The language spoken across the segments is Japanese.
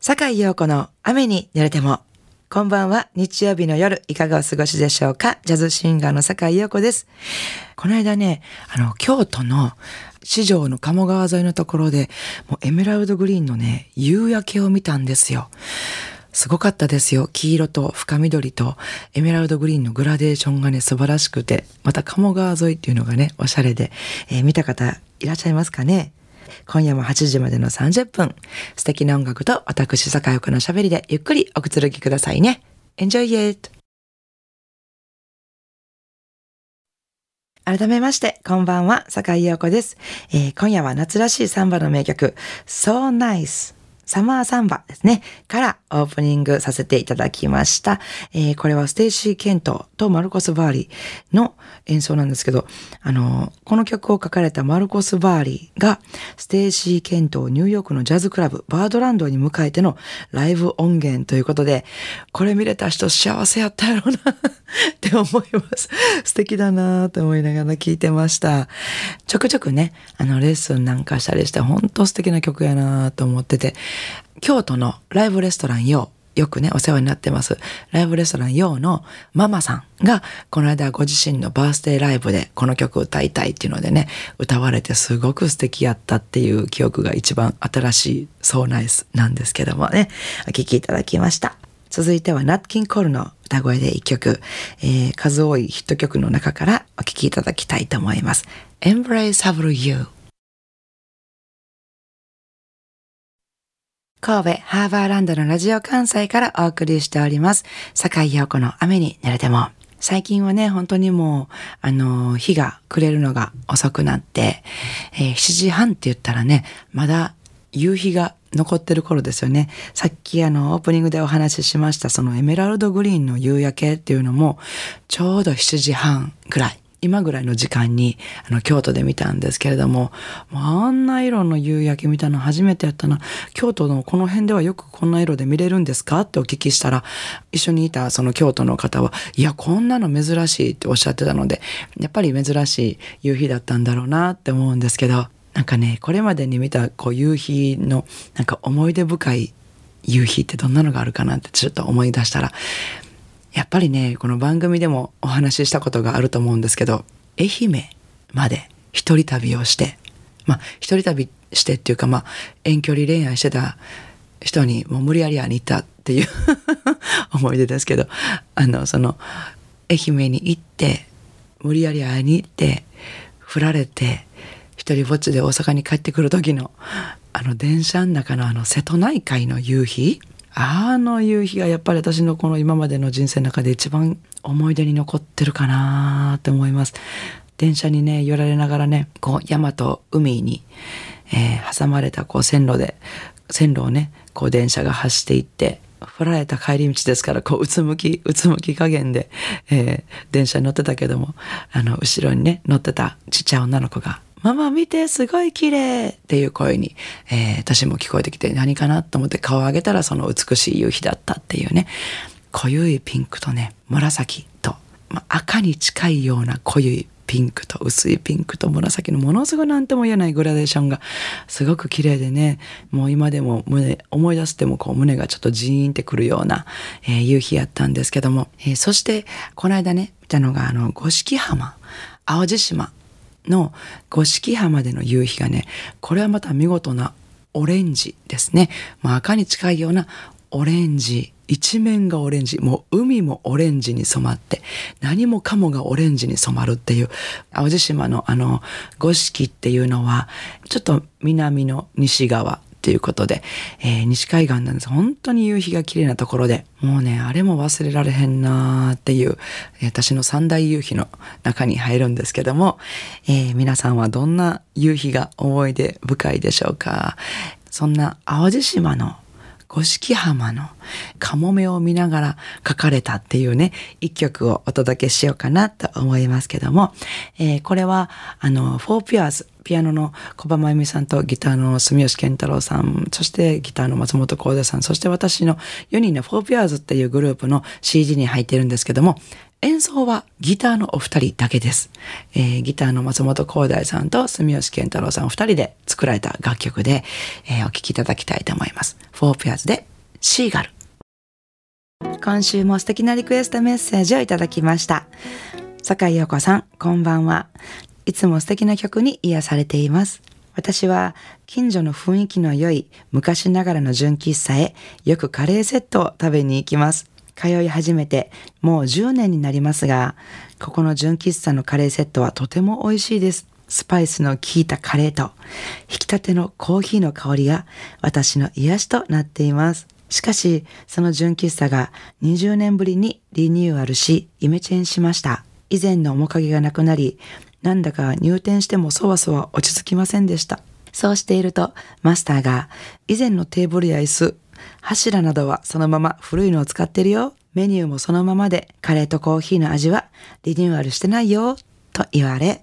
坂井陽子の雨に濡れても。こんばんは。日曜日の夜、いかがお過ごしでしょうか？ジャズシンガーの坂井陽子です。この間ね、あの、京都の市場の鴨川沿いのところで、もうエメラルドグリーンのね、夕焼けを見たんですよ。すごかったですよ。黄色と深緑とエメラルドグリーンのグラデーションがね、素晴らしくて、また鴨川沿いっていうのがね、おしゃれで、えー、見た方いらっしゃいますかね？今夜も8時までの30分、素敵な音楽と私、坂井陽子の喋りでゆっくりおくつろぎくださいね。Enjoy it! 改めまして、こんばんは、坂井陽子です、えー、今夜は夏らしいサンバの名曲、So Nice サマーサンバですね、からオープニングさせていただきました。えー、これはステイシー・ケントとマルコス・バーリーの演奏なんですけど、あの、この曲を書かれたマルコス・バーリーが、ステイシー・ケントをニューヨークのジャズクラブ、バードランドに迎えてのライブ音源ということで、これ見れた人幸せやったやろうな って思います。素敵だなーと思いながら聞いてました。ちょくちょくね、あの、レッスンなんかしたりして、本当素敵な曲やなーと思ってて、京都のライブレストランよよくね、お世話になってます。ライブレストランよのママさんが、この間ご自身のバースデーライブでこの曲歌いたいっていうのでね、歌われてすごく素敵やったっていう記憶が一番新しいソーナイスなんですけどもね、お聴きいただきました。続いてはナッキンコールの歌声で一曲、えー、数多いヒット曲の中からお聴きいただきたいと思います。Embrace of You 神戸ハーバーランドのラジオ関西からお送りしております。坂井陽子の雨に濡れても。最近はね、本当にもう、あの、日が暮れるのが遅くなって、えー、7時半って言ったらね、まだ夕日が残ってる頃ですよね。さっきあの、オープニングでお話ししました、そのエメラルドグリーンの夕焼けっていうのも、ちょうど7時半ぐらい。今ぐらいの時間にあの京都で見たんですけれどもあんな色の夕焼け見たの初めてやったな。京都のこの辺ではよくこんな色で見れるんですか？ってお聞きしたら一緒にいたその京都の方はいやこんなの珍しいっておっしゃってたのでやっぱり珍しい夕日だったんだろうなって思うんですけどなんかねこれまでに見たこう夕日のなんか思い出深い夕日ってどんなのがあるかなってちょっと思い出したらやっぱりねこの番組でもお話ししたことがあると思うんですけど愛媛まで一人旅をしてまあ一人旅してっていうかまあ遠距離恋愛してた人にもう無理やり会いに行ったっていう 思い出ですけどあのその愛媛に行って無理やり会いに行って振られて一人ぼっちで大阪に帰ってくる時のあの電車の中のあの瀬戸内海の夕日あの夕日がやっぱり私のこの今までの人生の中で一番思い出に残ってるかなって思います。電車にね、寄られながらね、こう山と海に、えー、挟まれたこう線路で、線路をね、こう電車が走っていって、振られた帰り道ですから、こう、うつむき、うつむき加減で、えー、電車に乗ってたけども、あの、後ろにね、乗ってたちっちゃい女の子が、ママ見てすごい綺麗っていう声に、えー、私も聞こえてきて何かなと思って顔を上げたらその美しい夕日だったっていうね。濃ゆいピンクとね紫と、ま、赤に近いような濃ゆいピンクと薄いピンクと紫のものすごい何とも言えないグラデーションがすごく綺麗でねもう今でも胸思い出してもこう胸がちょっとジーンってくるような、えー、夕日やったんですけども、えー、そしてこの間ね見たのがあの五色浜淡路島の五色浜での夕日がね、これはまた見事なオレンジですね。まあ、赤に近いようなオレンジ。一面がオレンジ。もう海もオレンジに染まって、何もかもがオレンジに染まるっていう、淡路島のあの、五色っていうのは、ちょっと南の西側っていうことで、えー、西海岸なんです。本当に夕日が綺麗なところで、もうね、あれも忘れられへんなーっていう、私の三大夕日の中に入るんですけども、えー、皆さんはどんな夕日が思い出深いでしょうか？そんな淡路島の五色浜のカモメを見ながら書かれたっていうね、一曲をお届けしようかなと思いますけども、えー、これは、あの、フォーピュアーズ、ピアノの小葉真由美さんとギターの住吉健太郎さん、そしてギターの松本幸太さん、そして私の4人のフォーピュアーズっていうグループの CD に入ってるんですけども、演奏はギターのお二人だけです。えー、ギターの松本光大さんと住吉健太郎さんお二人で作られた楽曲で、えー、お聴きいただきたいと思います。フォーペアーズでシーガル。今週も素敵なリクエストメッセージをいただきました。坂井陽子さん、こんばんは。いつも素敵な曲に癒されています。私は近所の雰囲気の良い昔ながらの純喫茶へよくカレーセットを食べに行きます。通い始めてもう10年になりますが、ここの純喫茶のカレーセットはとても美味しいです。スパイスの効いたカレーと、引き立てのコーヒーの香りが私の癒しとなっています。しかし、その純喫茶が20年ぶりにリニューアルし、イメチェンしました。以前の面影がなくなり、なんだか入店してもそわそわ落ち着きませんでした。そうしていると、マスターが以前のテーブルや椅子、柱などはそのまま古いのを使ってるよ。メニューもそのままで、カレーとコーヒーの味はリニューアルしてないよ。と言われ、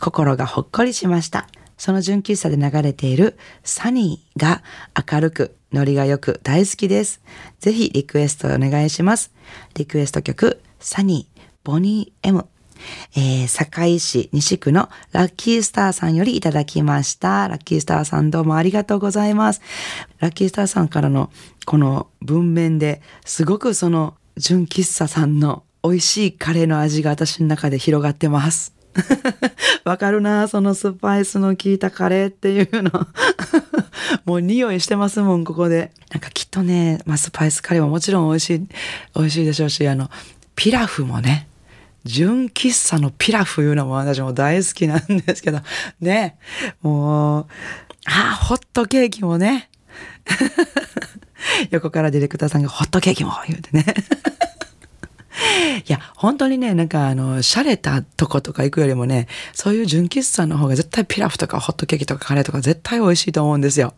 心がほっこりしました。その純喫茶で流れているサニーが明るく、ノリが良く大好きです。ぜひリクエストお願いします。リクエスト曲、サニー、ボニー M。えー、堺市西区のラッキースターさんよりいただきました。ラッキースターさんどうもありがとうございます。ラッキースターさんからのこの文面ですごくその純喫茶さんの美味しいカレーの味が私の中で広がってます。わかるなそのスパイスの効いたカレーっていうの。もう匂いしてますもん、ここで。なんかきっとね、まあ、スパイスカレーももちろん美味しい、美味しいでしょうし、あの、ピラフもね、純喫茶のピラフいうのも私も大好きなんですけど、ね、もう、あ、ホットケーキもね、横からディレクターさんがホットケーキも言うてね。いや、本当にね、なんかあの、洒落たとことか行くよりもね、そういう純喫茶の方が絶対ピラフとかホットケーキとかカレーとか絶対美味しいと思うんですよ。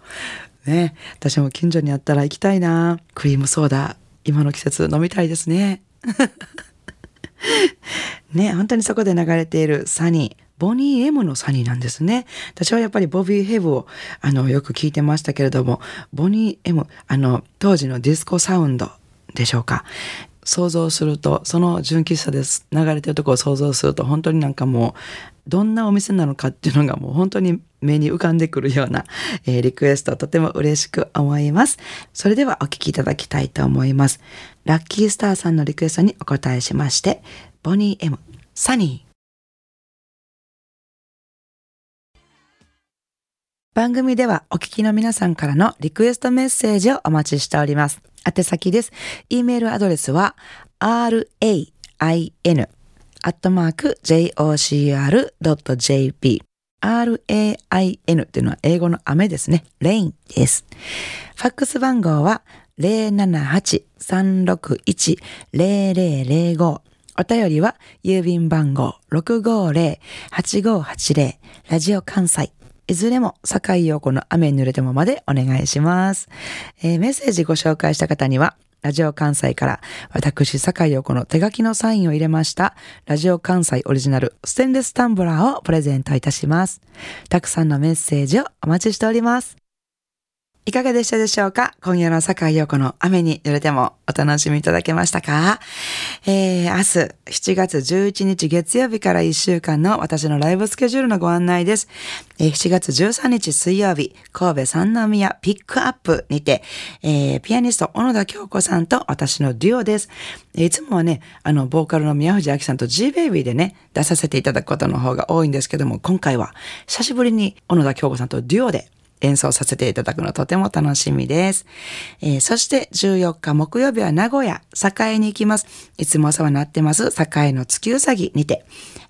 ね、私も近所にあったら行きたいな。クリームソーダ、今の季節飲みたいですね。ね、本当にそこで流れているサニー。ボニー M のサニーなんですね。私はやっぱりボビー・ヘブをあのよく聞いてましたけれども、ボニー M、あの当時のディスコサウンドでしょうか。想像すると、その純喫茶です流れてるとこを想像すると、本当になんかもう、どんなお店なのかっていうのがもう本当に目に浮かんでくるような、えー、リクエストとても嬉しく思います。それではお聴きいただきたいと思います。ラッキースターさんのリクエストにお答えしまして、ボニー M、サニー。番組ではお聞きの皆さんからのリクエストメッセージをお待ちしております。宛先です。e メールアドレスは rain アットマーク jocr.jp rain っていうのは英語の雨ですね。rain です。ファックス番号は078-361-0005お便りは郵便番号650-8580ラジオ関西いずれも、坂井陽子の雨に濡れてもまでお願いします。えー、メッセージご紹介した方には、ラジオ関西から私、坂井陽子の手書きのサインを入れました、ラジオ関西オリジナルステンレスタンブラーをプレゼントいたします。たくさんのメッセージをお待ちしております。いかがでしたでしょうか？今夜の坂井陽子の雨に濡れてもお楽しみいただけましたか？えー、明日7月11日月曜日から1週間の私のライブスケジュールのご案内です。えー、7月13日水曜日、神戸三宮ピックアップにて、えー、ピアニスト小野田京子さんと私のデュオです。いつもはね、あの、ボーカルの宮藤明さんと G-Baby でね、出させていただくことの方が多いんですけども、今回は久しぶりに小野田京子さんとデュオで演奏させていただくのとても楽しみです。えー、そして14日木曜日は名古屋、栄に行きます。いつもお世話になってます、栄の月うさぎにて、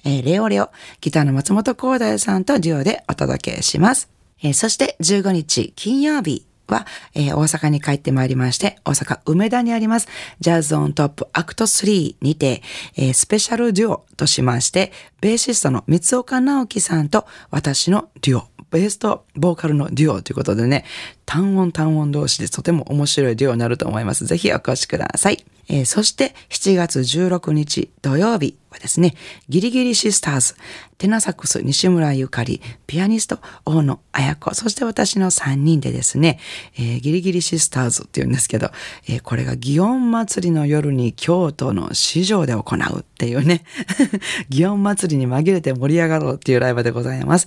えー、レオレオ、ギターの松本光大さんとデュオでお届けします。えー、そして15日金曜日、は、えー、大阪に帰ってまいりまして、大阪梅田にあります、 Jazz On Top ACT3にて、えー、スペシャルデュオとしまして、ベーシストの三岡直樹さんと私のデュオ、ベースとボーカルのデュオということでね、単音単音同士でとても面白いデュオになると思います。ぜひお越しください。えー、そして7月16日土曜日はですね、ギリギリシスターズテナサックス西村ゆかり、ピアニスト大野彩子、そして私の3人でですね、えー、ギリギリシスターズっていうんですけど、えー、これが祇園祭りの夜に京都の市場で行うっていうね、祇園祭りに紛れて盛り上がろうっていうライブでございます。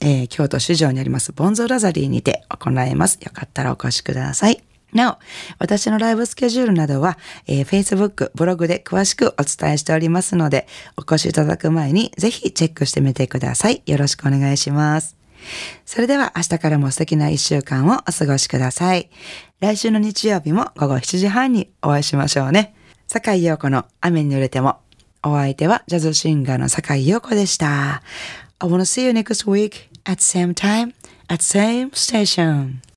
えー、京都市場にありますボンゾラザリーにて行います。よかったらお越しください。なお、私のライブスケジュールなどは、えー、Facebook、ブログで詳しくお伝えしておりますので、お越しいただく前にぜひチェックしてみてください。よろしくお願いします。それでは明日からも素敵な一週間をお過ごしください。来週の日曜日も午後7時半にお会いしましょうね。坂井陽子の雨に濡れても。お相手はジャズシンガーの坂井陽子でした。I wanna see you next week at same time at same station.